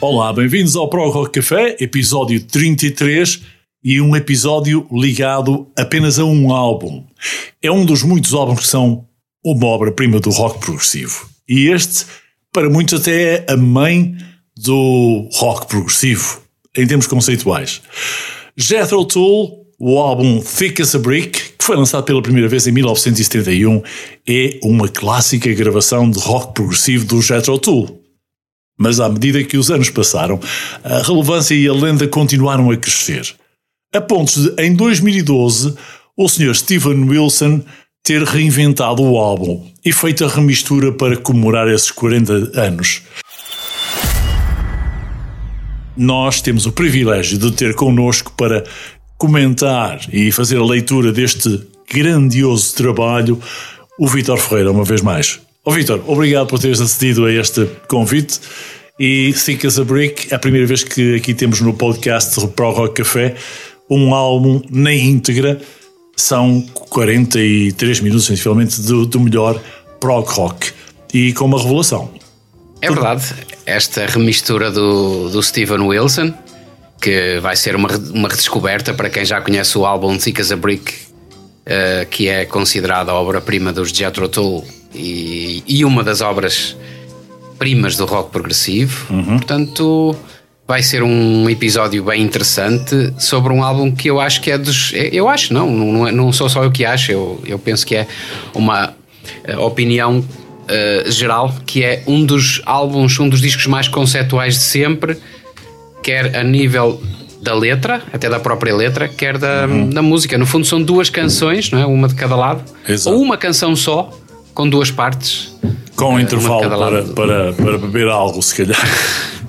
Olá, bem-vindos ao Pro Rock Café, episódio 33 e um episódio ligado apenas a um álbum. É um dos muitos álbuns que são uma obra-prima do rock progressivo. E este, para muitos, até é a mãe do rock progressivo, em termos conceituais. Jethro Tull, o álbum Thick as a Brick, que foi lançado pela primeira vez em 1971, é uma clássica gravação de rock progressivo do Jethro Tull. Mas à medida que os anos passaram, a relevância e a lenda continuaram a crescer. A pontos de, em 2012, o Sr. Steven Wilson ter reinventado o álbum e feito a remistura para comemorar esses 40 anos. Nós temos o privilégio de ter connosco para comentar e fazer a leitura deste grandioso trabalho o Vítor Ferreira, uma vez mais. Ó Vítor, obrigado por teres acedido a este convite. E Thick as a Brick, é a primeira vez que aqui temos no podcast Pro Rock Café um álbum na íntegra. São 43 minutos, sensivelmente, do, do melhor prog rock. E com uma revelação. É verdade, esta remistura do, do Steven Wilson, que vai ser uma, uma redescoberta para quem já conhece o álbum Thick as a Brick, uh, que é considerada a obra-prima dos Jethro Tull e, e uma das obras primas do rock progressivo. Portanto, vai ser um episódio bem interessante sobre um álbum que eu acho que é dos. Eu acho, não, não, é- não sou só eu que acho, eu, eu penso que é uma eh, opinião eh, geral, que é um dos álbuns, um dos discos mais conceituais de sempre, quer a nível da letra, até da própria letra, quer da, da música. No fundo, são duas canções, não é? Uma de cada lado, Exato. ou uma canção só, com duas partes. Com um Eh, intervalo para, para, para beber algo, se calhar.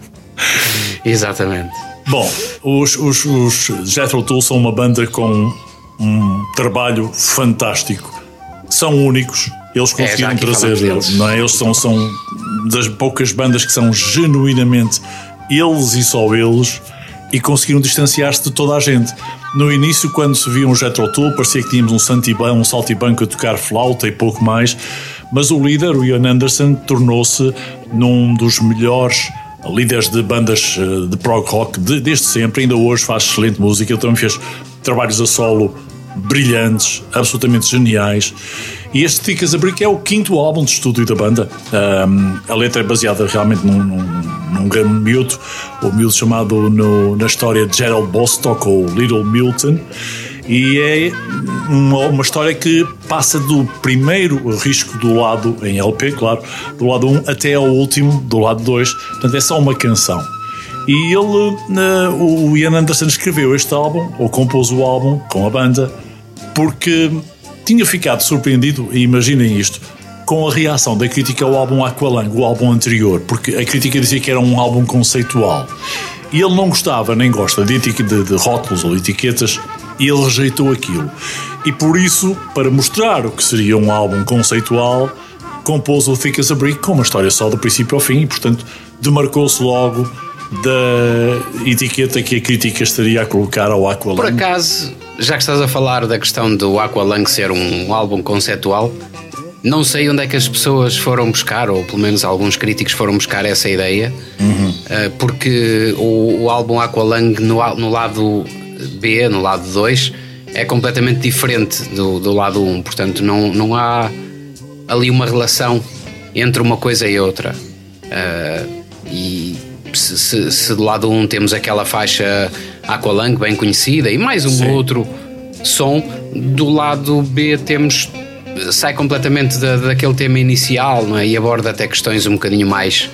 Exatamente. Bom, os, os, os Jethro Tull são uma banda com um trabalho fantástico. São únicos. Eles É, conseguiram aqui trazer, não é? Eles são, são das poucas bandas que são genuinamente eles e só eles e conseguiram distanciar-se de toda a gente. No início, quando se viam os Jethro Tull, parecia que tínhamos um, santiban, um saltibanco a tocar flauta e pouco mais, mas o líder, o Ian Anderson, tornou-se num dos melhores líderes de bandas eh, de prog rock de- desde sempre, ainda hoje faz excelente música, ele também fez trabalhos a solo brilhantes, absolutamente geniais. E este Thick a Brick é o quinto álbum de estúdio da banda. Ahm, a letra é baseada realmente num, num, num grande miúdo, o miúdo chamado no- na história de Gerald Bostock ou Little Milton. E é uma, uma história que passa do primeiro risco do lado em LP, claro, do lado 1 até ao último, do lado 2. Portanto, é só uma canção. E ele, o Ian Anderson escreveu este álbum, ou compôs o álbum com a banda, porque tinha ficado surpreendido, e imaginem isto, com a reação da crítica ao álbum Aqualung, o álbum anterior, porque a crítica dizia que era um álbum conceitual. E ele não gostava, nem gosta de, de, de rótulos ou etiquetas, e ele rejeitou aquilo. E por isso, para mostrar o que seria um álbum conceitual, compôs o Thick as a Brick com uma história só do princípio ao fim e, portanto, demarcou-se logo da etiqueta que a crítica estaria a colocar ao Aqualung. Por acaso, já que estás a falar da questão do Aqualung ser um álbum conceptual, não sei onde é que as pessoas foram buscar, ou pelo menos alguns críticos foram buscar essa ideia, eh, porque o, o álbum Aqualung no, no lado B, no lado 2, é completamente diferente do, do lado 1, portanto não, não há ali uma relação entre uma coisa e outra. Uh, e se, se, se, do lado 1 temos aquela faixa Aqualung bem conhecida e mais um Sim. outro som, do lado B temos sai completamente da, daquele tema inicial não é? e aborda até questões um bocadinho mais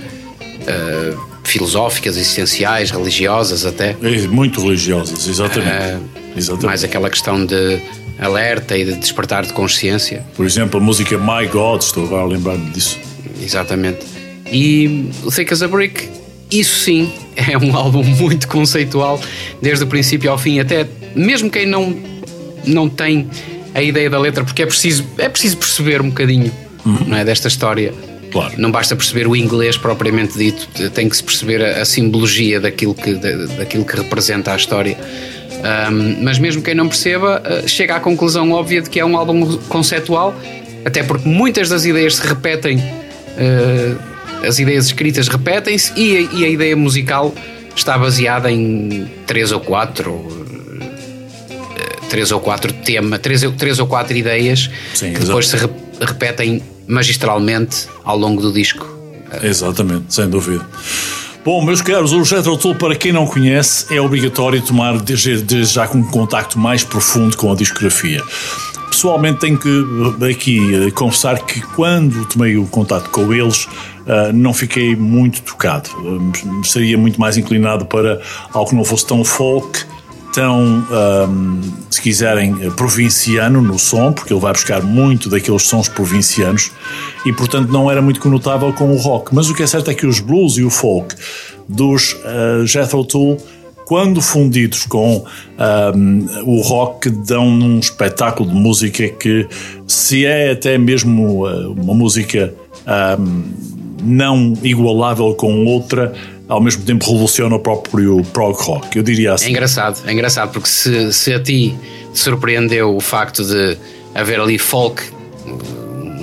uh, filosóficas, existenciais, religiosas até. É, muito religiosas, exatamente. Uh, exatamente. Mais aquela questão de alerta e de despertar de consciência. Por exemplo, a música My God, estou agora a lembrar-me disso. Exatamente. E Thick as a Brick, isso sim, é um álbum muito conceitual, desde o princípio ao fim, até mesmo quem não, não tem a ideia da letra, porque é preciso, é preciso perceber um bocadinho uhum. não é, desta história. Claro. Não basta perceber o inglês propriamente dito, tem que se perceber a, a simbologia daquilo que, daquilo que representa a história. Um, mas mesmo quem não perceba, uh, chega à conclusão óbvia de que é um álbum conceptual, até porque muitas das ideias se repetem, uh, as ideias escritas repetem-se e, e, a ideia musical está baseada em três ou quatro. Uh, três ou quatro temas, três, três ou quatro ideias Sim, que depois se re, repetem magistralmente ao longo do disco. Exatamente, sem dúvida. Bom, meus caros, o Jethro Tull, para quem não conhece, é obrigatório tomar desde, desde já com um contacto mais profundo com a discografia. Pessoalmente tenho que aqui eh, confessar que quando tomei o contato com eles, Uh, não fiquei muito tocado. Uh, estaria muito mais inclinado para algo que não fosse tão folk, tão, um, se quiserem, provinciano no som, porque ele vai buscar muito daqueles sons provincianos e, portanto, não era muito conotável com o rock. Mas o que é certo é que os blues e o folk dos uh, Jethro Tull, quando fundidos com um, o rock, dão um espetáculo de música que, se é até mesmo uh, uma música um, não igualável com outra, ao mesmo tempo revoluciona o próprio prog rock, eu diria assim. É engraçado, é engraçado, porque se, se a ti surpreendeu o facto de haver ali folk,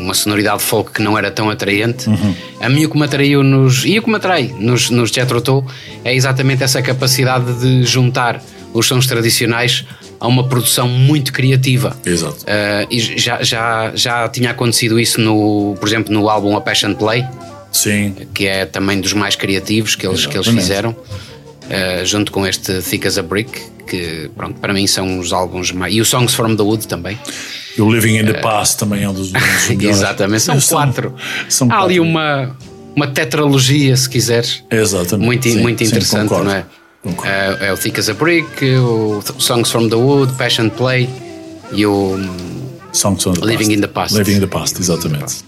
uma sonoridade folk que não era tão atraente, uhum. a mim o que me atraiu nos, e o que me atrai nos, nos Jethro Tull é exatamente essa capacidade de juntar os sons tradicionais a uma produção muito criativa. Exato. Uh, e já, já, já tinha acontecido isso, no, por exemplo, no álbum A Passion Play, Sim. que é também dos mais criativos que eles, que eles fizeram, uh, junto com este Thick as a Brick, que pronto, para mim são os álbuns mais. E o Songs from the Wood também. E o Living in the uh, Past também é um dos, dos Exatamente, são, são quatro. São Há quatro. ali uma, uma tetralogia, se quiseres. Exatamente. Muito, sim, muito interessante, sim, não é? Uh, é o Thick as a Brick, o Songs from the Wood, Passion Play e o Songs from the Living past. in the Past. Living in the Past, exatamente.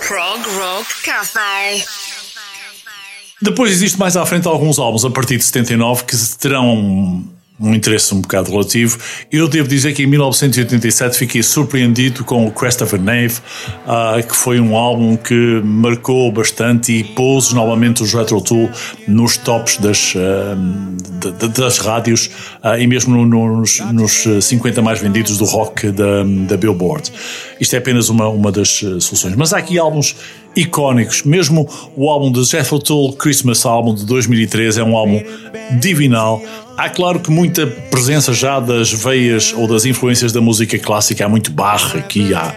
Prog Rock Café. Depois existe mais à frente alguns álbuns a partir de 79 que terão um interesse um bocado relativo. Eu devo dizer que em 1987 fiquei surpreendido com o a Knave, uh, que foi um álbum que marcou bastante e pôs novamente os Retro Tool nos tops das, uh, de, das rádios uh, e mesmo nos, nos 50 mais vendidos do rock da, da Billboard. Isto é apenas uma, uma das soluções. Mas há aqui álbuns icónicos. Mesmo o álbum de Jethro Tull Christmas Album de 2013 é um álbum divinal Há claro que muita presença já das veias ou das influências da música clássica, há muito Bach aqui, há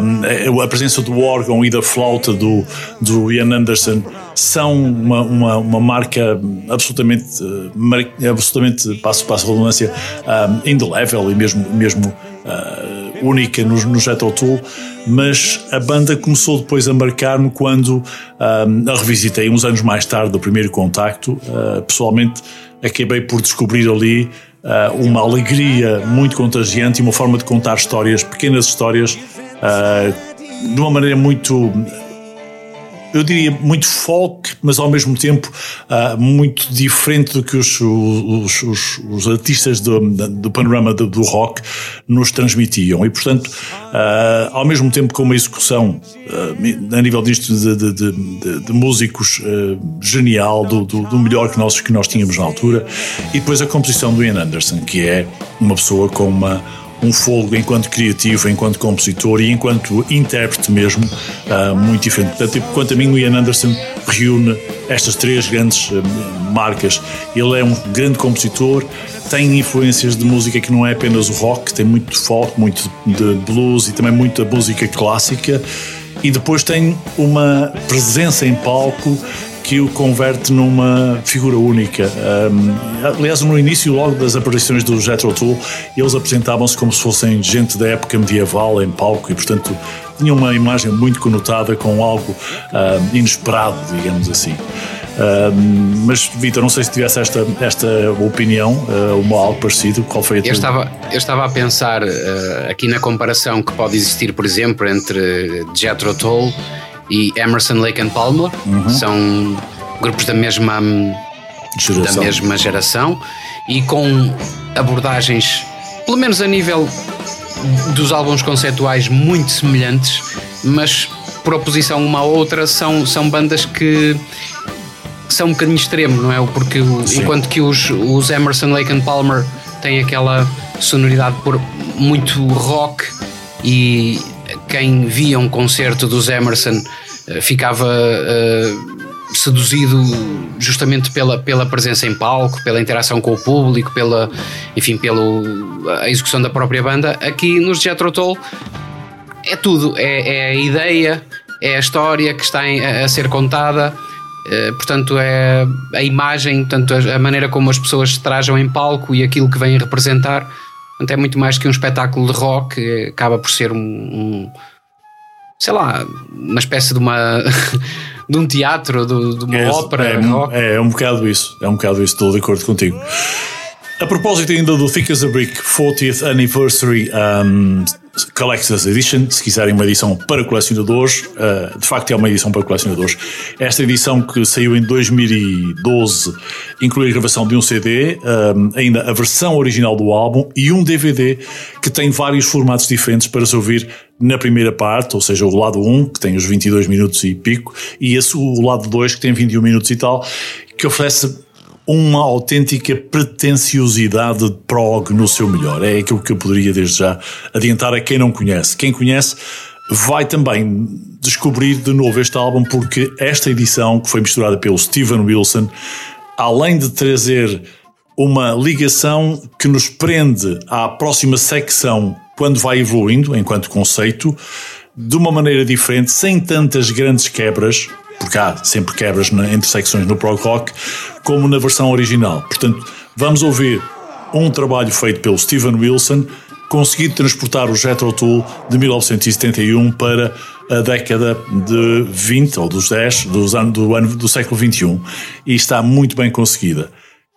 um, a presença do órgão e da flauta do, do Ian Anderson são uma, uma, uma marca absolutamente, uh, absolutamente passo, passo redundância, um, indelével e mesmo, mesmo uh, única no, no Jet Tool, mas a banda começou depois a marcar-me quando um, a revisitei uns anos mais tarde do primeiro contacto, uh, pessoalmente acabei por descobrir ali uh, uma alegria muito contagiante e uma forma de contar histórias, pequenas histórias, uh, de uma maneira muito eu diria, muito folk, mas ao mesmo tempo uh, muito diferente do que os, os, os, os artistas do, do panorama do, do, rock nos transmitiam. E, portanto, uh, ao mesmo tempo com uma execução uh, a nível disto de, de, de, de músicos genial, do, do, do, melhor que nós, que nós tínhamos na altura, e depois a composição do Ian Anderson, que é uma pessoa com uma um fogo enquanto criativo, enquanto compositor e enquanto intérprete mesmo, uh, muito diferente. Portanto, tipo, quanto a mim, o Ian Anderson reúne estas três grandes uh, marcas. Ele é um grande compositor, tem influências de música que não é apenas o rock, tem muito folk, muito de blues e também muita música clássica. E depois tem uma presença em palco que o converte numa figura única. Um, aliás, no início, logo das aparições do Jethro Tull, eles apresentavam-se como se fossem gente da época medieval em palco e, portanto, tinham uma imagem muito conotada com algo um, inesperado, digamos assim. Um, mas, Vitor, não sei se tivesse esta, esta opinião uh, ou algo parecido. Qual foi a tua? Eu estava, eu estava a pensar uh, aqui na comparação que pode existir, por exemplo, entre Jethro Tull e Emerson, Lake and Palmer. Uhum. São grupos da mesma geração. da mesma geração e com abordagens, pelo menos a nível dos álbuns conceituais, muito semelhantes, mas por oposição uma à outra, são, são bandas que são um bocadinho extremo, não é? Porque enquanto que os, os Emerson, Lake and Palmer têm aquela sonoridade por muito rock e quem via um concerto dos Emerson ficava uh, seduzido justamente pela, pela presença em palco, pela interação com o público, pela, enfim, pela execução da própria banda. Aqui nos Jethro Tull é tudo, é, é, a ideia, é a história que está em, a, a, ser contada. Uh, portanto, é a imagem, portanto, a, a, maneira como as pessoas se trajam em palco e aquilo que vêm representar. Portanto, é muito mais que um espetáculo de rock, acaba por ser um, um sei lá, uma espécie de uma. de um teatro, de, de uma é, ópera. É, é, é, um bocado isso, é um bocado isso, estou de acordo contigo. A propósito ainda do Thick as a Brick 40th Anniversary um, Collector's Edition, se quiserem uma edição para colecionadores, uh, de facto é uma edição para colecionadores. Esta edição que saiu em 2012 inclui a gravação de um CD, um, ainda a versão original do álbum e um DVD que tem vários formatos diferentes para se ouvir na primeira parte, ou seja, o lado 1, que tem os 22 minutos e pico, e esse, o lado 2, que tem 21 minutos e tal, que oferece uma autêntica pretenciosidade de prog no seu melhor. É aquilo que eu poderia desde já adiantar a quem não conhece. Quem conhece vai também descobrir de novo este álbum porque esta edição que foi misturada pelo Steven Wilson, além de trazer uma ligação que nos prende à próxima secção quando vai evoluindo enquanto conceito, de uma maneira diferente, sem tantas grandes quebras, porque há sempre quebras entre secções no prog rock, como na versão original. Portanto, vamos ouvir um trabalho feito pelo Steven Wilson, conseguido transportar o Jethro Tull de 1971 para a década de 20 ou dos 10 dos anos, do ano do século 21 e está muito bem conseguida.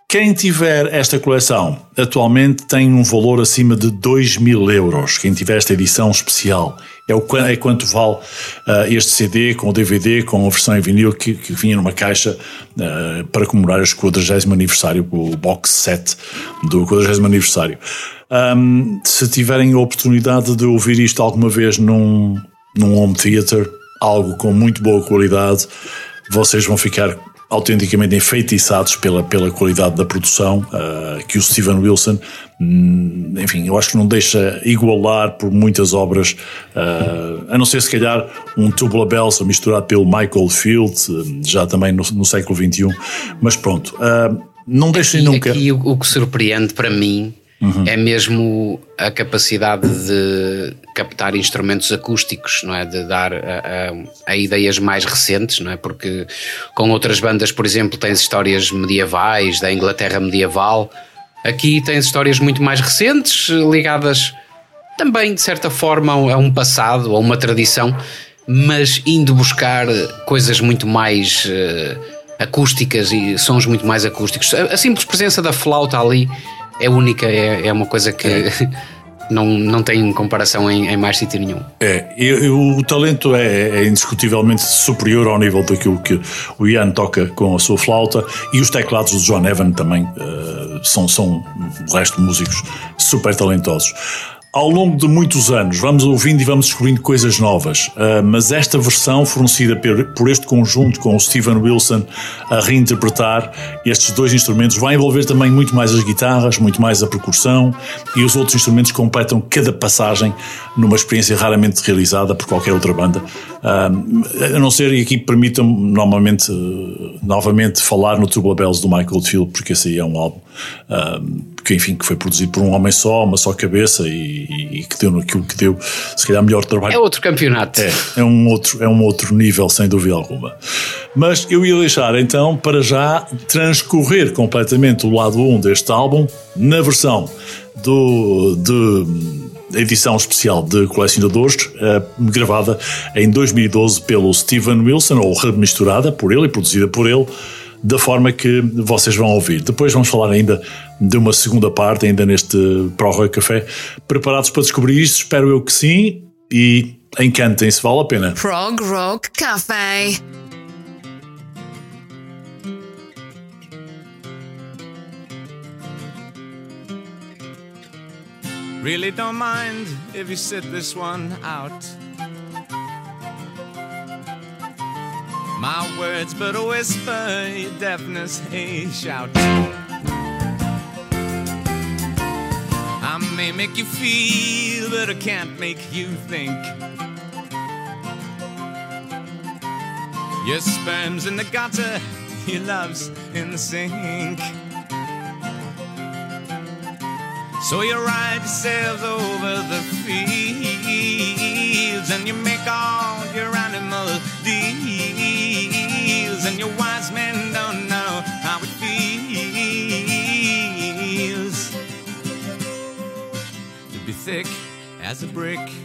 Quem tiver esta coleção atualmente tem um valor acima de 2 mil euros. Quem tiver esta edição especial é, o, é quanto vale uh, este CD com o DVD, com a versão em vinil que, que vinha numa caixa uh, para comemorar o 40 aniversário, o box set do 40 aniversário. Um, se tiverem a oportunidade de ouvir isto alguma vez num, num home theater, algo com muito boa qualidade, vocês vão ficar autenticamente enfeitiçados pela, pela qualidade da produção uh, que o Steven Wilson, hum, enfim, eu acho que não deixa igualar por muitas obras, uh, a não ser se calhar um Tubular Bells misturado pelo Michael Field, já também no, no século XXI, mas pronto, uh, não deixem nunca. Aqui o, o que surpreende para mim Uhum. É mesmo a capacidade de captar instrumentos acústicos, não é? De dar a, a, a, ideias mais recentes, não é? Porque com outras bandas, por exemplo, tens histórias medievais, da Inglaterra medieval. Aqui tens histórias muito mais recentes, ligadas também, de certa forma, a um passado, a uma tradição, mas indo buscar coisas muito mais uh, acústicas e sons muito mais acústicos. A, a simples presença da flauta ali é única, é, é uma coisa que é. não, não tem comparação em, em mais sítio nenhum. É, e, o talento é, é, indiscutivelmente superior ao nível daquilo que o Ian toca com a sua flauta e os teclados do John Evan também uh, são, são o resto músicos super talentosos. Ao longo de muitos anos vamos ouvindo e vamos descobrindo coisas novas, uh, mas esta versão fornecida por, por, este conjunto com o Steven Wilson a reinterpretar estes dois instrumentos vai envolver também muito mais as guitarras, muito mais a percussão e os outros instrumentos completam cada passagem numa experiência raramente realizada por qualquer outra banda. Uh, a não ser, e aqui permitam-me normalmente, uh, novamente falar no Tubular Bells do Michael Field, porque esse aí é um álbum que enfim, que foi produzido por um homem só, uma só cabeça e, e, que deu naquilo que deu, se calhar melhor trabalho. É outro campeonato. É, é um outro, é um outro nível, sem dúvida alguma. Mas eu ia deixar então para já transcorrer completamente o lado 1 deste álbum na versão do, de edição especial de colecionadores, uh, gravada em 2012 pelo Steven Wilson, ou remisturada por ele e produzida por ele da forma que vocês vão ouvir. Depois vamos falar ainda de uma segunda parte, ainda neste Pro Café. Preparados para descobrir isto? Espero eu que sim. E encantem-se, vale a pena. Prog Rock Café. Really don't mind if you sit this one out. My words but a whisper, your deafness a shout. I may make you feel, but I can't make you think. Your sperm's in the gutter, your love's in the sink. So you ride yourselves over the fields and you make all your animal deals, and your wise men don't know how it feels to be thick as a brick.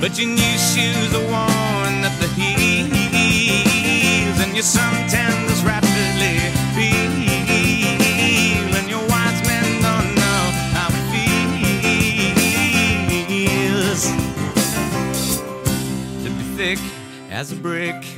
But your new shoes are worn at the heels, and your suntans rapidly peel, and your wise men don't know how it feels. To be thick as a brick.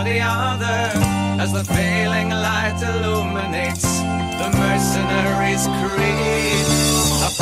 or the other as the failing light illuminates the mercenary's creed.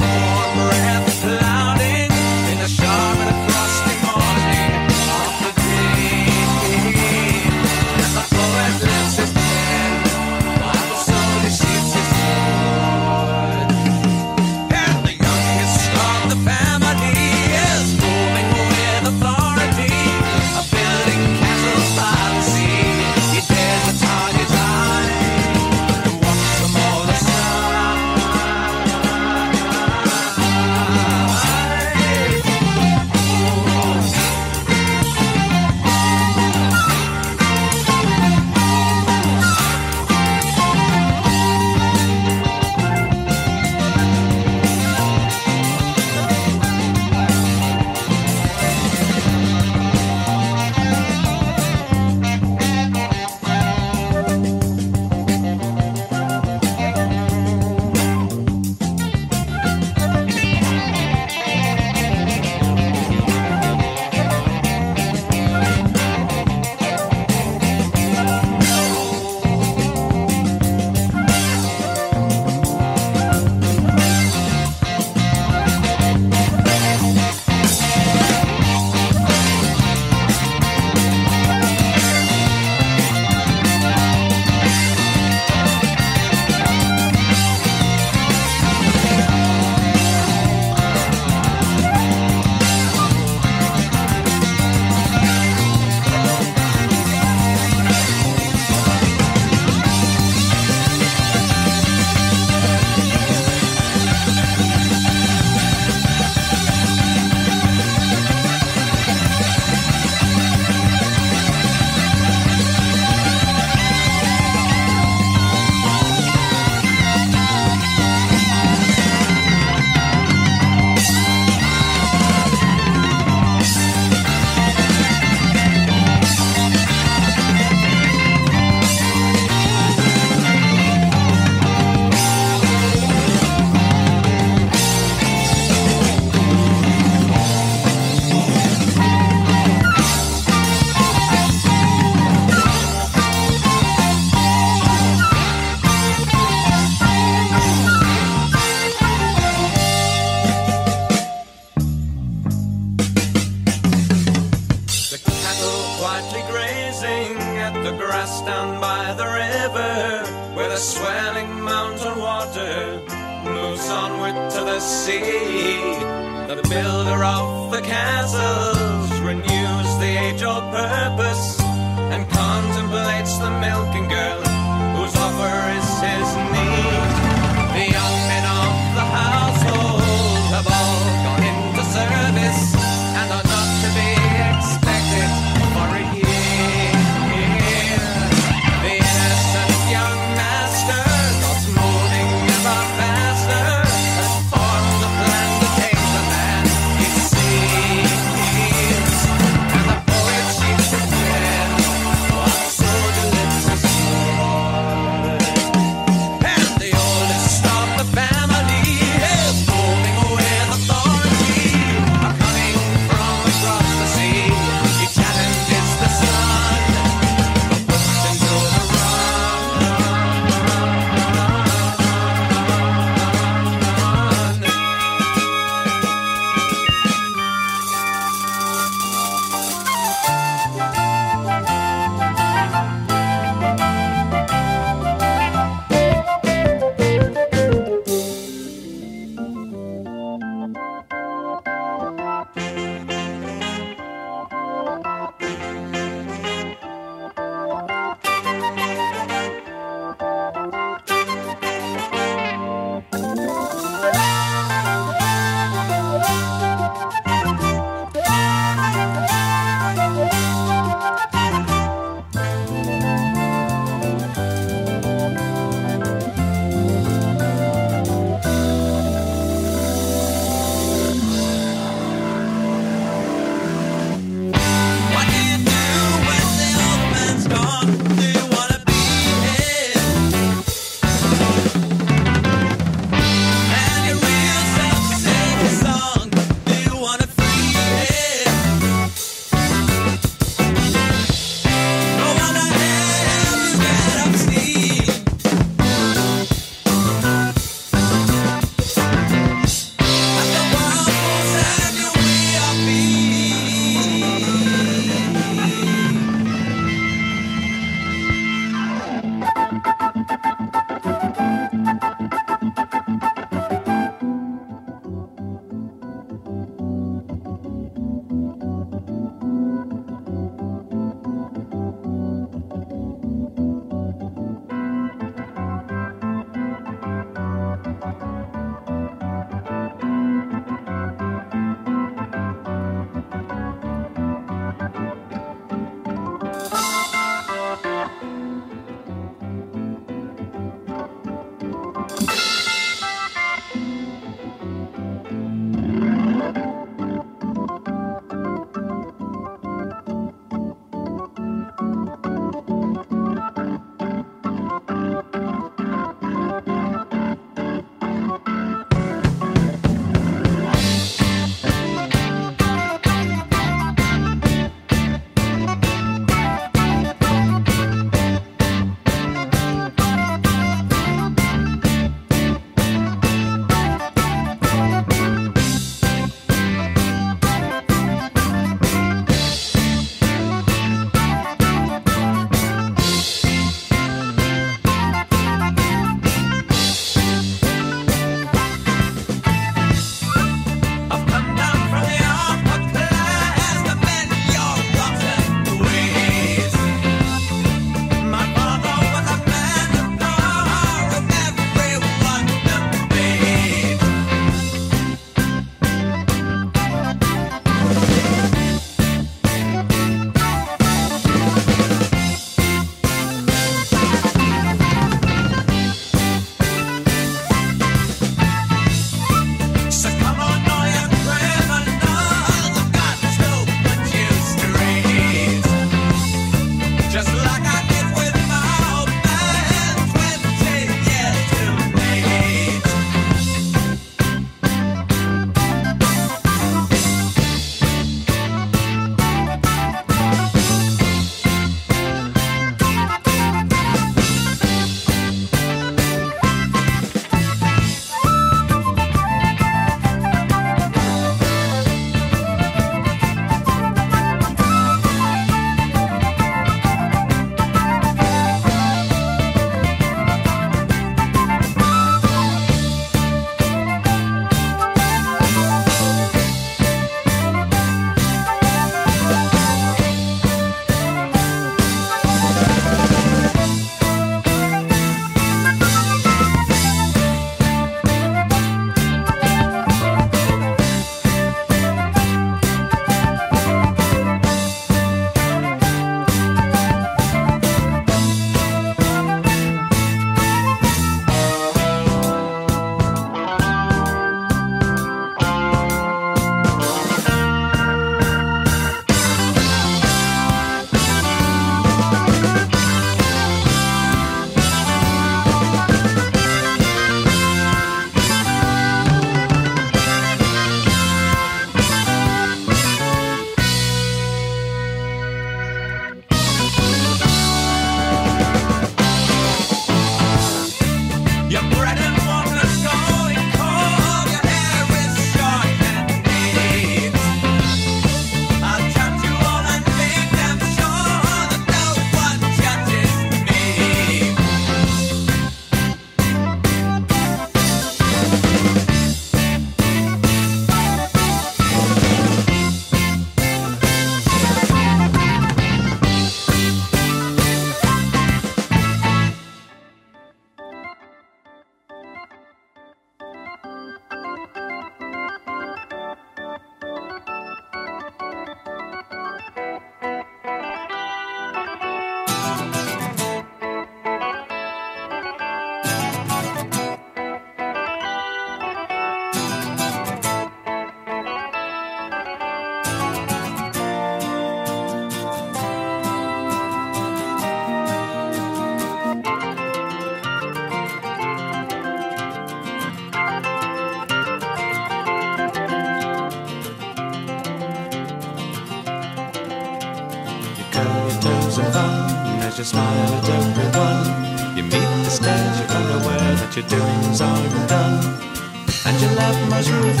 Lazarus.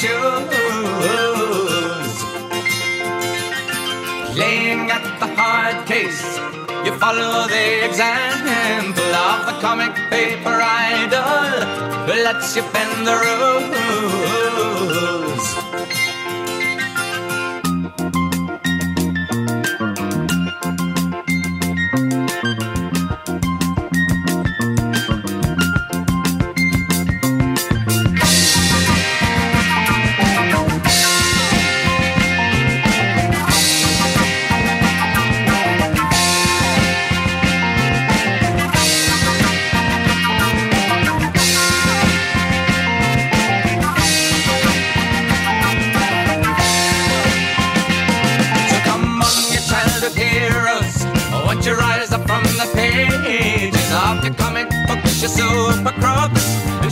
shoes. Playing at the hard case, you follow the example of the comic paper idol. who lets you bend the rules.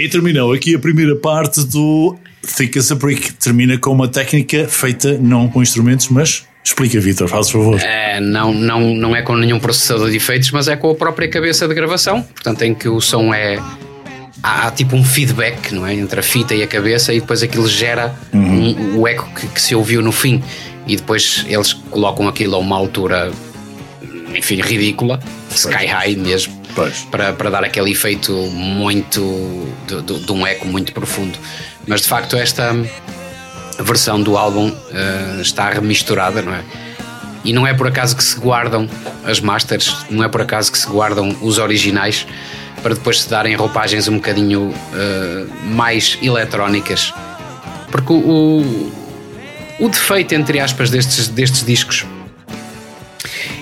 E terminou aqui a primeira parte do Thick as a Brick. Termina com uma técnica feita não com instrumentos, mas explica, Vitor, faz favor. É, não, não, não é com nenhum processador de efeitos, mas é com a própria cabeça de gravação, portanto, em que o som é. Há, há tipo um feedback não é? entre a fita e a cabeça, e depois aquilo gera um- o eco que, que se ouviu no fim, e depois eles colocam aquilo a uma altura, enfim, ridícula, sky high mesmo Pois. para, para dar aquele efeito muito de, de- de um eco muito profundo. Mas de facto esta versão do álbum eh, está remisturada, não é? E não é por acaso que se guardam as masters, não é por acaso que se guardam os originais para depois se darem roupagens um bocadinho eh, mais eletrónicas. Porque o, o, o defeito, entre aspas, destes, destes discos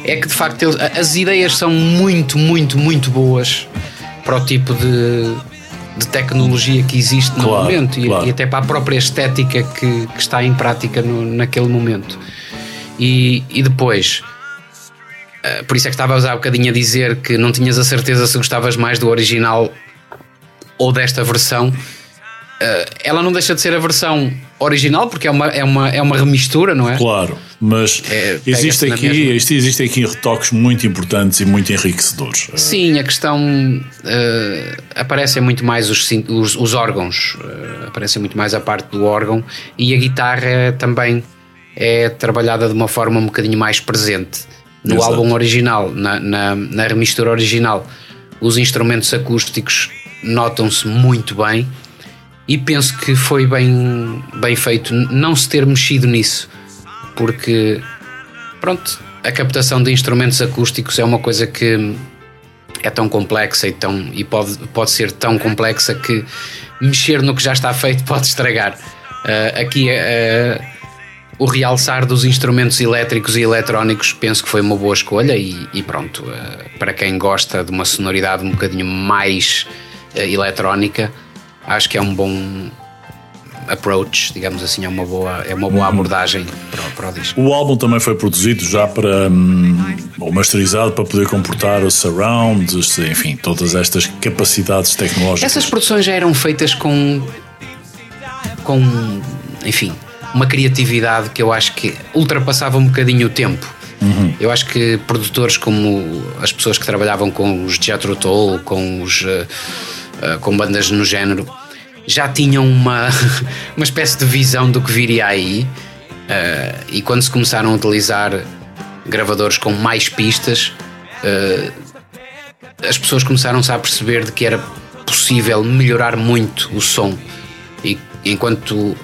é que de facto eles- as ideias são muito, muito, muito boas para o tipo de, de tecnologia que existe no Claro, momento e, claro. e até para a própria estética que, que está em prática no- naquele momento. E, e depois, eh, por isso é que estavas há bocadinho a dizer que não tinhas a certeza se gostavas mais do original ou desta versão. Eh, ela não deixa de ser a versão original porque é uma, é uma, é uma remistura, não é? Claro, mas É, existe aqui, mesma. existe, existem aqui retoques muito importantes e muito enriquecedores. Sim, a questão eh, aparecem muito mais os, os, os órgãos, eh, aparecem muito mais a parte do órgão e a guitarra também é trabalhada de uma forma um bocadinho mais presente. No Exato. álbum original, na, na, na remistura original, os instrumentos acústicos notam-se muito bem e penso que foi bem, bem feito não se ter mexido nisso, porque pronto, a captação de instrumentos acústicos é uma coisa que é tão complexa e, tão, e pode, pode ser tão complexa que mexer no que já está feito pode estragar. Ah, aqui ah, o realçar dos instrumentos elétricos e eletrónicos penso que foi uma boa escolha e, e pronto, ah, para quem gosta de uma sonoridade um bocadinho mais eletrónica, acho que é um bom approach, digamos assim, é uma boa, é uma boa abordagem para, o- para o disco. O álbum também foi produzido já para, hum, ou masterizado para poder comportar o surround, enfim, todas estas capacidades tecnológicas. Essas produções já eram feitas com. com. enfim, uma criatividade que eu acho que ultrapassava um bocadinho o tempo. Eu acho que produtores como as pessoas que trabalhavam com os Jethro Tull, com os. Eh, com bandas no género, já tinham uma, uma espécie de visão do que viria aí. eh, e quando se começaram a utilizar gravadores com mais pistas, eh, as pessoas começaram-se a perceber de que era possível melhorar muito o som e enquanto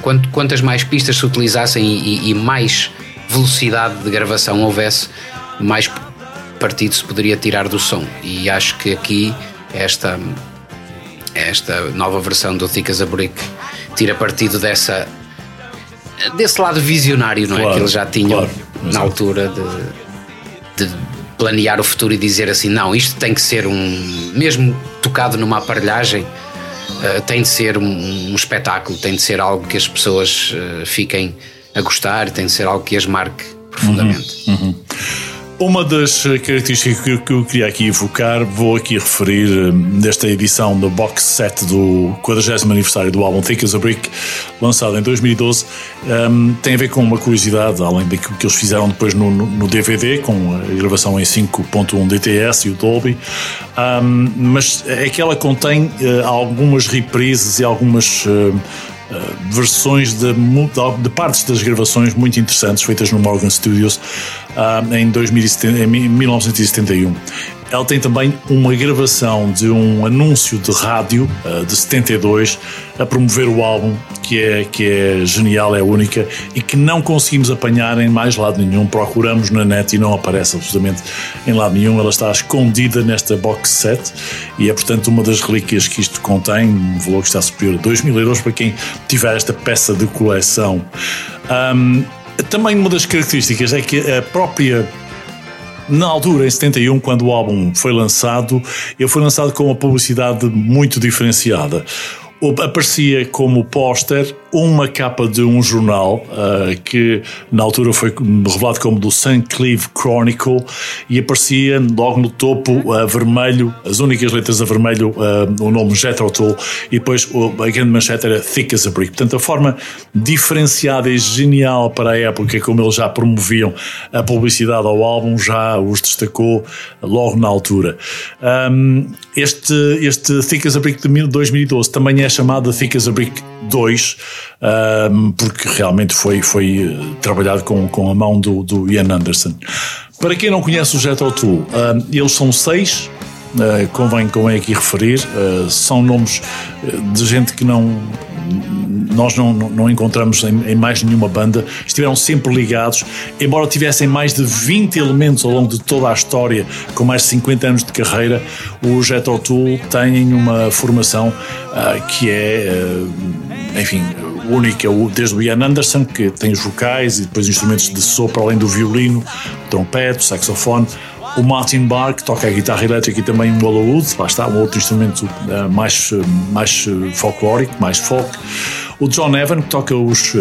quanto, quantas mais pistas se utilizassem e- e mais velocidade de gravação houvesse mais partido se poderia tirar do som e acho que aqui esta esta nova versão do Thick as a Brick tira partido dessa desse lado visionário não é Claro, que eles já tinham claro, na altura de, de planear o futuro e dizer assim: não, isto tem que ser um. Mesmo tocado numa aparelhagem, eh, tem de ser um, um espetáculo, tem de ser algo que as pessoas eh, fiquem a gostar, tem de ser algo que as marque profundamente. Uma das características que, eu queria aqui evocar, vou aqui referir eh, nesta edição do box set do 40 aniversário do álbum Thick as a Brick, lançado em 2012, ehm, tem a ver com uma curiosidade, além daquilo que eles fizeram depois no, no- DVD, com a gravação em 5.1 DTS e o Dolby, Ehm, mas é que ela contém eh, algumas reprises e algumas. eh, Uh, versões de, de partes das gravações muito interessantes feitas no Morgan Studios uh, em, 2070 em mi- 1971. Ela tem também uma gravação de um anúncio de rádio uh, de 72 a promover o álbum, que é, que é genial, é única e que não conseguimos apanhar em mais lado nenhum. Procuramos na net e não aparece absolutamente em lado nenhum. Ela está escondida nesta box set e é, portanto, uma das relíquias que isto contém. Um valor que está superior a 2 mil euros para quem tiver esta peça de coleção. Um, também uma das características é que a própria na altura, em 71, quando o álbum foi lançado, ele foi lançado com uma publicidade muito diferenciada. aparecia como póster uma capa de um jornal uh, que na altura foi revelado como do St. Cleve Chronicle e aparecia logo no topo uh, vermelho, as únicas letras a vermelho, uh, o nome Jethro Tull e depois a grande manchete era Thick as a Brick. Portanto, a forma diferenciada e genial para a época como eles já promoviam a publicidade ao álbum já os destacou logo na altura. Um, este, este Thick as a Brick de 2012 também é chamado Thick as a Brick 2 um, porque realmente foi, foi eh, trabalhado com, com a mão do, do Ian Anderson. Para quem não conhece o Jet Tool, um, eles são seis, uh, convém, convém aqui referir, uh, são nomes de gente que não nós não, não encontramos em, em, mais nenhuma banda, estiveram sempre ligados, embora tivessem mais de 20 elementos ao longo de toda a história, com mais de 50 anos de carreira, o Jet Tool têm uma formação uh, que é, enfim, única, desde o Ian Anderson, que tem os vocais e depois instrumentos de sopro, além do violino, trompete, saxofone, o Martin Barr, que toca a guitarra elétrica e também um alaúde, lá está, um outro instrumento uh, mais, mais folclórico, mais folk. O John Evan, que toca os,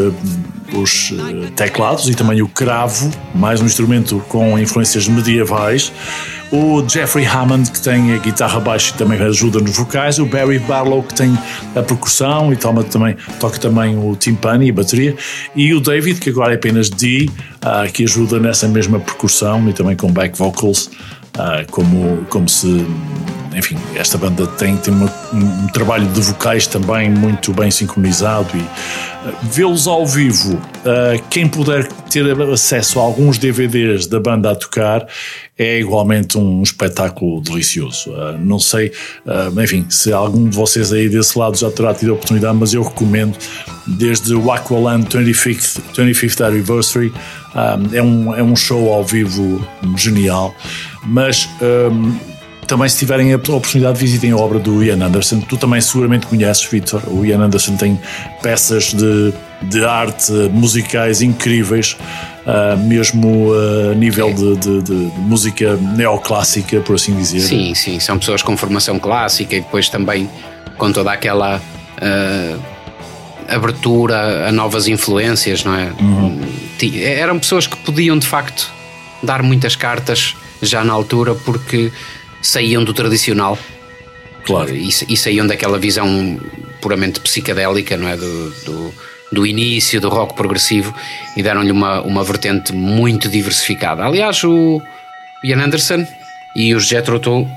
os teclados e também o cravo, mais um instrumento com influências medievais o Jeffrey Hammond, que tem a guitarra baixa e também ajuda nos vocais, o Barry Barlow, que tem a percussão e toma também, toca também o timpani e a bateria, e o David, que agora é apenas D, uh, que ajuda nessa mesma percussão e também com back vocals, uh, como, como se enfim, esta banda tem, tem uma, um trabalho de vocais também muito bem sincronizado e uh, vê-los ao vivo, uh, quem puder ter acesso a alguns DVDs da banda a tocar, é igualmente um espetáculo delicioso. Uh, não sei, enfim, se algum de vocês aí desse lado já terá tido a oportunidade, mas eu recomendo desde o Aqualand 25th, 25th Anniversary, é, um, é um show ao vivo genial, mas um, também se tiverem a oportunidade visitem a obra do Ian Anderson. Tu também seguramente conheces, Victor. O Ian Anderson tem peças de, de arte musicais incríveis, uh, mesmo uh, a nível de, de, de, música neoclássica, por assim dizer. Sim, sim, são pessoas com formação clássica e depois também com toda aquela uh, abertura a novas influências, não é? Uhum. Eram pessoas que podiam de facto dar muitas cartas já na altura porque saíam do tradicional. Claro. E, e saíam daquela visão puramente psicadélica, não é? Do, do, do início do rock progressivo e deram-lhe uma, uma vertente muito diversificada. Aliás, o Ian Anderson e os Jethro Tull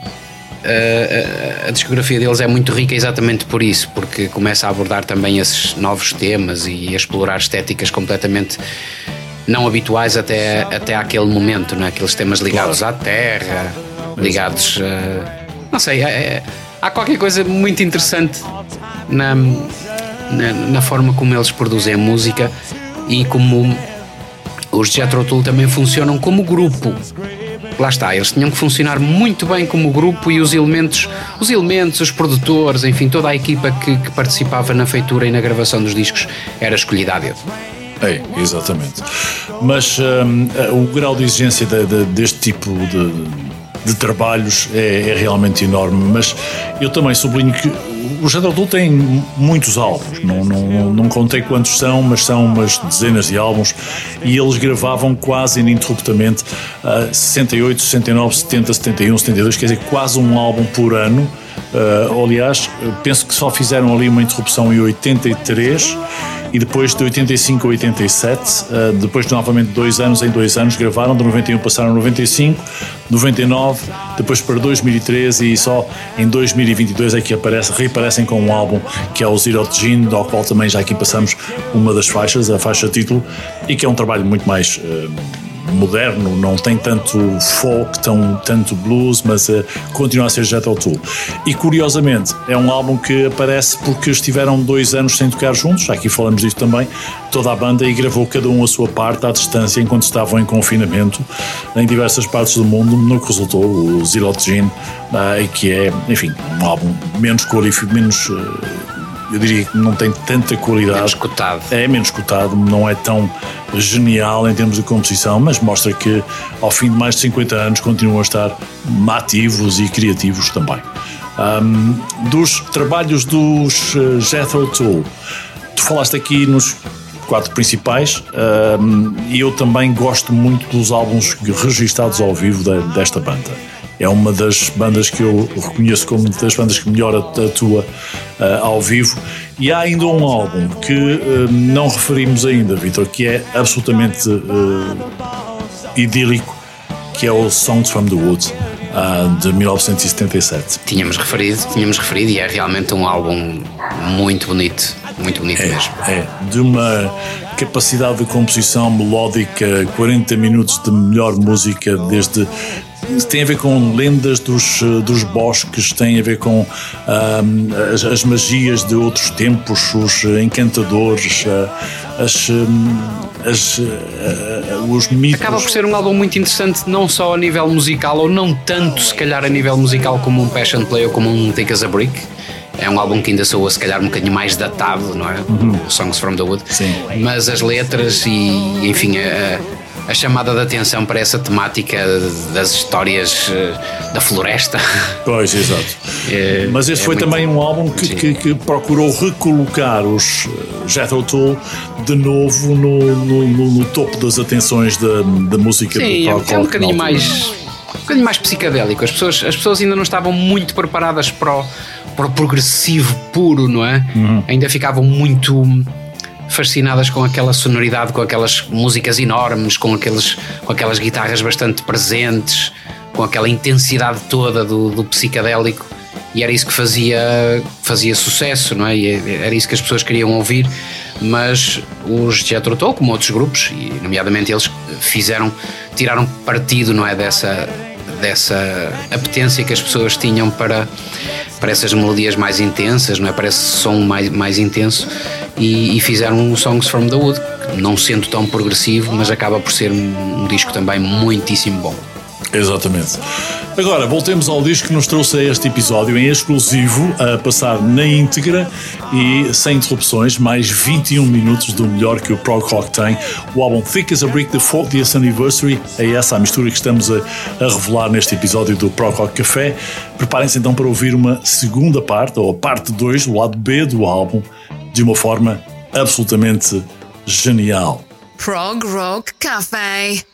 a, a, a, discografia deles é muito rica exatamente por isso, porque começa a abordar também esses novos temas e a explorar estéticas completamente não habituais até, até aquele momento, não é? aqueles temas ligados claro. à terra, ligados. Uh, não sei, é, é, há qualquer coisa muito interessante na, na, na, forma como eles produzem a música e como os Jethro Tull também funcionam como grupo. Lá está, eles tinham que funcionar muito bem como grupo e os elementos, os elementos, os produtores, enfim, toda a equipa que, que participava na feitura e na gravação dos discos era escolhida a dedo. É, exatamente. Mas um, o grau de exigência de, de, deste tipo de, de trabalhos é, é, realmente enorme, mas eu também sublinho que o Shadow Duel tem muitos álbuns, não, não, não contei quantos são, mas são umas dezenas de álbuns e eles gravavam quase ininterruptamente uh, 68, 69, 70, 71, 72, quer dizer, quase um álbum por ano. Uh, aliás, penso que só fizeram ali uma interrupção em 83 e depois de 85 a 87, uh, depois de novamente dois anos em dois anos, gravaram, de 91 passaram a 95, 99, depois para 2013 e só em 2022 é que aparece, reaparecem com um álbum que é o Zero Gene, ao qual também já aqui passamos uma das faixas, a faixa título, e que é um trabalho muito mais. Uh, moderno, não tem tanto folk, tão, tanto blues, mas uh, continua a ser Jethro Tull. E curiosamente, é um álbum que aparece porque estiveram dois anos sem tocar juntos, aqui falamos disso também, toda a banda, e gravou cada um a sua parte à distância enquanto estavam em confinamento em diversas partes do mundo, no que resultou o Zilot Gene, uh, que é, enfim, um álbum menos qualificado, menos. Uh, eu diria que não tem tanta qualidade. Menos cotado. É menos cotado, não é tão genial em termos de composição, mas mostra que ao fim de mais de 50 anos continuam a estar ativos e criativos também. Um, dos trabalhos dos uh, Jethro Tull, tu falaste aqui nos quatro principais um, e eu também gosto muito dos álbuns registados ao vivo de, desta banda. É uma das bandas que eu reconheço como das bandas que melhor atua uh, ao vivo. E há ainda um álbum que uh, não referimos ainda, Vitor, que é absolutamente uh, idílico, que é o Songs from the Woods. de 1977. Tínhamos referido, tínhamos referido e é realmente um álbum muito bonito, muito bonito é, mesmo. É, de uma capacidade de composição melódica, 40 minutos de melhor música, desde tem a ver com lendas dos, dos bosques, tem a ver com um, as, as, magias de outros tempos, os encantadores, as, as, os mitos. Acaba por ser um álbum muito interessante, não só a nível musical, ou não tanto, se calhar, a nível musical, como um Passion Play ou como um Thick as a Brick. É um álbum que ainda soa se calhar um bocadinho mais datado, não é? Uhum. Songs from the Wood. Sim. Mas as letras e, enfim, a, a chamada de atenção para essa temática das histórias eh, da floresta. Pois, exato. É, Mas este é foi também um álbum que, que, que, procurou recolocar os eh, Jethro Tull de novo no, no, no, no topo das atenções da, da música Sim, do rock. É um bocadinho mais, um bocadinho mais psicadélico. As pessoas, as pessoas ainda não estavam muito preparadas para o, para o progressivo puro, não é? Uhum. Ainda ficavam muito fascinadas com aquela sonoridade, com aquelas músicas enormes, com, aqueles, com aquelas guitarras bastante presentes, com aquela intensidade toda do, do psicadélico. E era isso que fazia, fazia sucesso, não é? E era isso que as pessoas queriam ouvir. Mas os Jethro Tull, como outros grupos, e nomeadamente eles fizeram, tiraram partido, não é? Dessa, dessa apetência que as pessoas tinham para, para essas melodias mais intensas, não é? para esse som mais, mais intenso e, e fizeram um Songs from the Wood, não sendo tão progressivo, mas acaba por ser um, um disco também muitíssimo bom. Exatamente. Agora, voltemos ao disco que nos trouxe a este episódio em exclusivo, a passar na íntegra e sem interrupções, mais 21 minutos do melhor que o Prog Rock tem. O álbum Thick as a Brick, The 40th Anniversary, é essa a mistura que estamos a, a revelar neste episódio do Prog Rock Café. Preparem-se então para ouvir uma segunda parte, ou a parte 2, o lado B do álbum, de uma forma absolutamente genial. Prog Rock Café.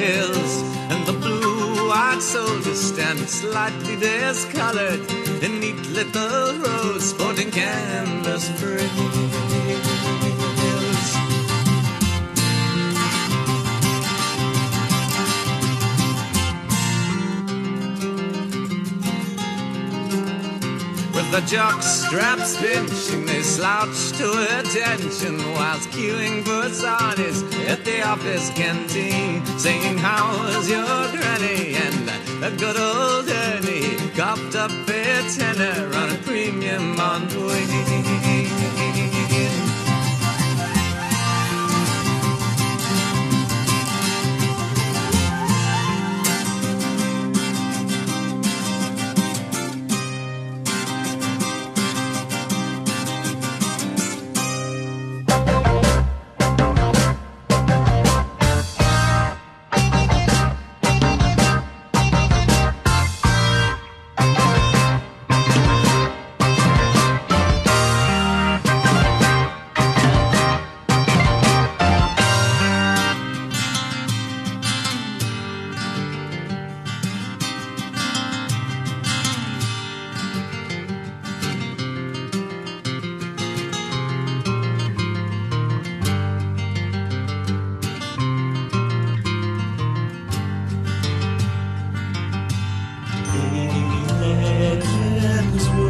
Hills. And the blue-eyed soldiers stand slightly discolored in neat little rows sporting canvas frills. The jock straps pinching, they slouch to attention whilst queuing for sarnies at the office canteen, singing "How's your granny?" and a good old Ernie coughed up a tenor on a premium on wing. And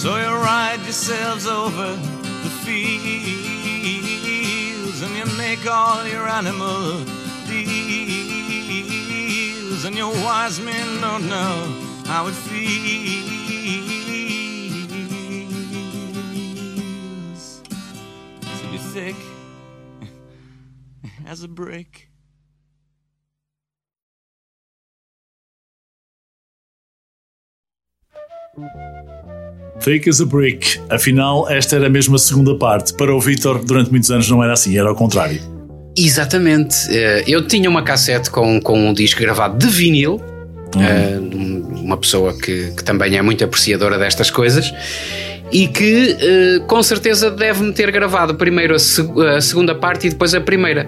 So you ride yourselves over the fields and you make all your animal deals, and your wise men don't know how it feels to be thick as a brick. Thank you. Afinal, esta era mesmo a segunda parte. Para o Vitor, durante muitos anos não era assim, era ao contrário. Exatamente. Eh, Eu tinha uma cassete com, com um disco gravado de vinil. eh, uma pessoa que, que também é muito apreciadora destas coisas e que eh, com certeza deve-me ter gravado primeiro a, seg- a segunda parte e depois a primeira.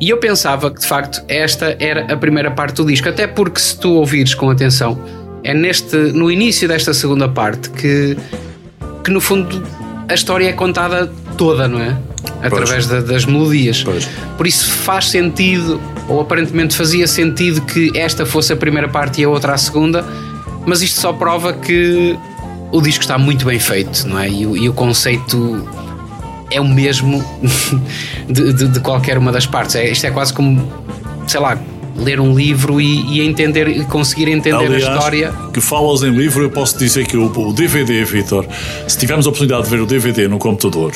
E eu pensava que de facto esta era a primeira parte do disco, até porque se tu ouvires com atenção, é neste, no início desta segunda parte que, que no fundo a história é contada toda, não é? Através da- das melodias. Pois. Por isso faz sentido, ou aparentemente fazia sentido que esta fosse a primeira parte e a outra a segunda, mas isto só prova que o disco está muito bem feito, não é? E, o- e o conceito é o mesmo de, de- de qualquer uma das partes. É, isto é quase como, sei lá, ler um livro e, e entender, e conseguir entender a história. que falas em livro, eu posso dizer que o, o DVD, Vitor, se tivermos a oportunidade de ver o DVD no computador,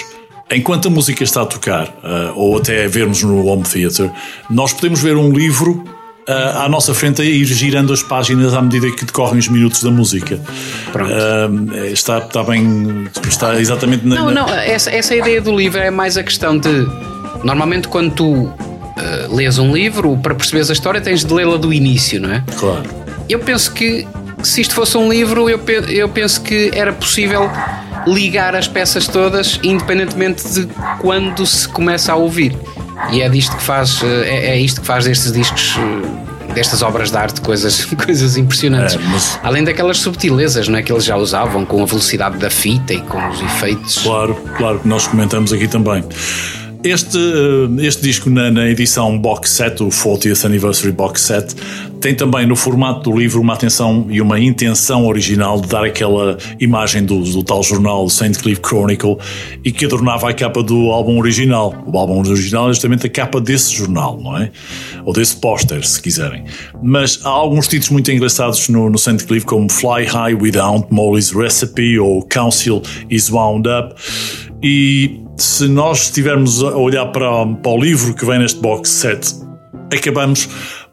enquanto a música está a tocar, ah, ou até vermos no home theater, nós podemos ver um livro ah, à nossa frente a ir girando as páginas à medida que decorrem os minutos da música. Ah, está, está bem. Está exatamente na. Não, não, essa, essa ideia do livro é mais a questão de. Normalmente, quando tu eh, lês um livro, para perceberes a história, tens de lê-la do início, não é? Claro. Eu penso que se isto fosse um livro, eu, pe- eu penso que era possível ligar as peças todas, independentemente de quando se começa a ouvir. E é disto que faz, eh, é, é isto que faz destes discos, eh, destas obras de arte, coisas, coisas impressionantes. É, mas- Além daquelas subtilezas não é, que eles já usavam, com a velocidade da fita e com os efeitos. Claro, claro que nós comentamos aqui também. Este, eh, este disco na, na edição box set, o 40th Anniversary Box Set, tem também no formato do livro uma atenção e uma intenção original de dar aquela imagem do, do tal jornal St. Cleeve Chronicle e que adornava a capa do álbum original. O álbum original é justamente a capa desse jornal, não é? Ou desse póster, se quiserem. Mas há alguns títulos muito engraçados no, no St. Cleeve, como Fly High Without Molly's Recipe ou Council is Wound Up. E se nós estivermos a olhar para, para o livro que vem neste box set, acabamos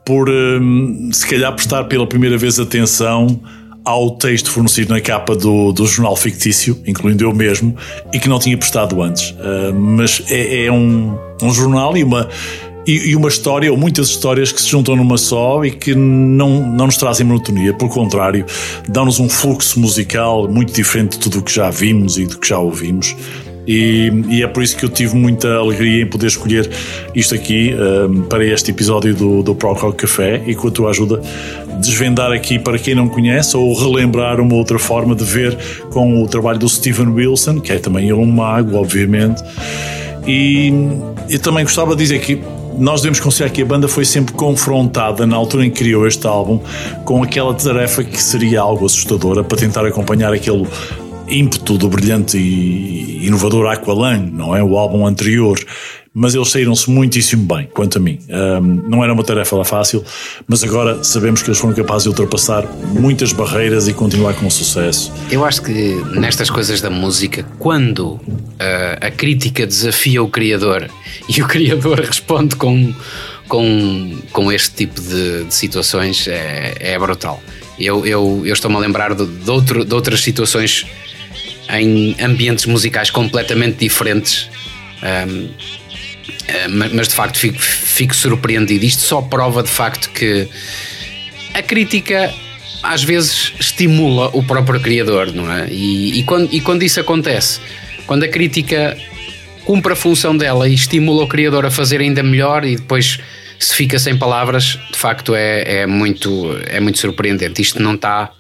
por, hum, se calhar, prestar pela primeira vez atenção ao texto fornecido na capa do, do jornal fictício, incluindo eu mesmo, e que não tinha prestado antes. Ah, mas é, é um, um jornal e uma, e uma história, ou muitas histórias que se juntam numa só e que não, não nos trazem monotonia, pelo contrário, dão-nos um fluxo musical muito diferente de tudo o que já vimos e do que já ouvimos. E, e é por isso que eu tive muita alegria em poder escolher isto aqui um, para este episódio do, do Pro Rock Café e com a tua ajuda desvendar aqui para quem não conhece ou relembrar uma outra forma de ver com o trabalho do Steven Wilson, que é também um mago, obviamente. E eu também gostava de dizer que nós devemos considerar que a banda foi sempre confrontada na altura em que criou este álbum com aquela tarefa que seria algo assustadora para tentar acompanhar aquele ímpeto do brilhante e inovador Aqualung, não é? O álbum anterior. Mas eles saíram-se muitíssimo bem, quanto a mim. Um, não era uma tarefa fácil, mas agora sabemos que eles foram capazes de ultrapassar muitas barreiras e continuar com sucesso. Eu acho que nestas coisas da música, quando ah, a crítica desafia o criador e o criador responde com, com, com este tipo de, de situações, é, é brutal. Eu, eu, eu estou-me a lembrar de, de, outro, de outras situações em ambientes musicais completamente diferentes. Um, mas, mas, de facto fico, fico surpreendido. Isto só prova de facto que a crítica às vezes estimula o próprio criador, não é? E, e, quando, e quando isso acontece, quando a crítica cumpre a função dela e estimula o criador a fazer ainda melhor e depois se fica sem palavras, de facto é, é, muito, é muito surpreendente. Isto não está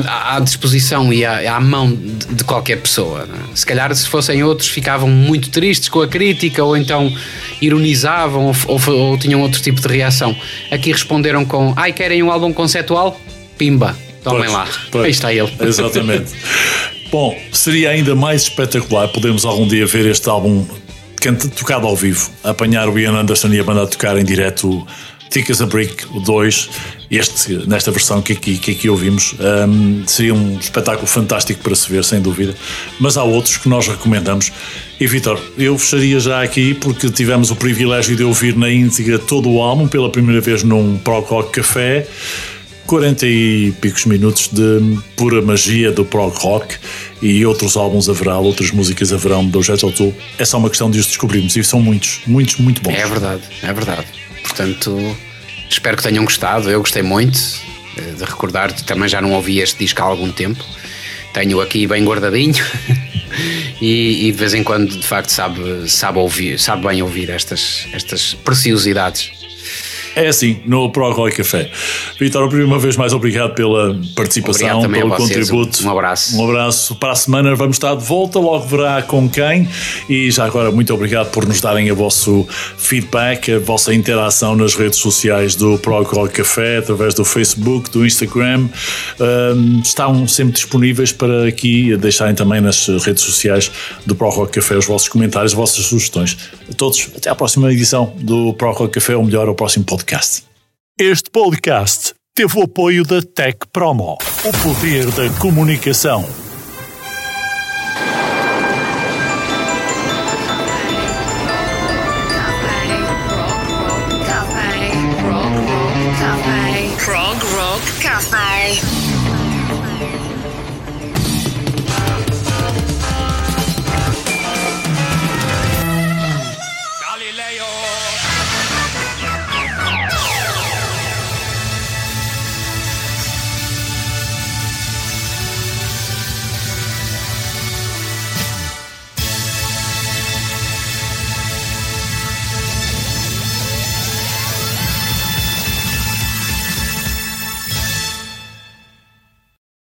à, à disposição e à, à mão de, de, qualquer pessoa. É? Se calhar, se fossem outros, ficavam muito tristes com a crítica ou então ironizavam ou, ou, ou tinham outro tipo de reação. Aqui responderam com: ai, querem um álbum conceptual? Pimba, tomem pois, lá. Pois, Aí está ele. Exatamente. Bom, seria ainda mais espetacular podermos algum dia ver este álbum tocado ao vivo, apanhar o Ian Anderson e a banda a tocar em direto Thick as a Brick, o 2, este, nesta versão que aqui, que aqui ouvimos, um, seria um espetáculo fantástico para se ver, sem dúvida. Mas há outros que nós recomendamos. E Vitor, eu fecharia já aqui porque tivemos o privilégio de ouvir na íntegra todo o álbum pela primeira vez num Pro Rock Café. 40 e picos minutos de pura magia do prog rock e outros álbuns haverá, outras músicas haverão do Jet Tool. É só uma questão de os descobrirmos e são muitos, muitos, muito bons. É verdade, é verdade. Portanto, espero que tenham gostado. Eu gostei muito eh, de recordar, também já não ouvi este disco há algum tempo. Tenho aqui bem guardadinho e, e, de vez em quando, de facto, sabe, sabe, ouvir, sabe bem ouvir estas, estas preciosidades. É assim, no Pro Roy Café. Vitor, uma vez mais obrigado pela participação, obrigado pelo contributo. Um abraço. Um abraço. Para a semana vamos estar de volta, logo verá com quem. E já agora, muito obrigado por nos darem o vosso feedback, a vossa interação nas redes sociais do Pro Roy Café, através do Facebook, do Instagram. Um, estão sempre disponíveis para aqui deixarem também nas redes sociais do Pro Rock Café os vossos comentários, as vossas sugestões. A todos, até à próxima edição do Pro Café, ou melhor, ao próximo podcast. Este podcast teve o apoio da Tech Promo, o poder da comunicação.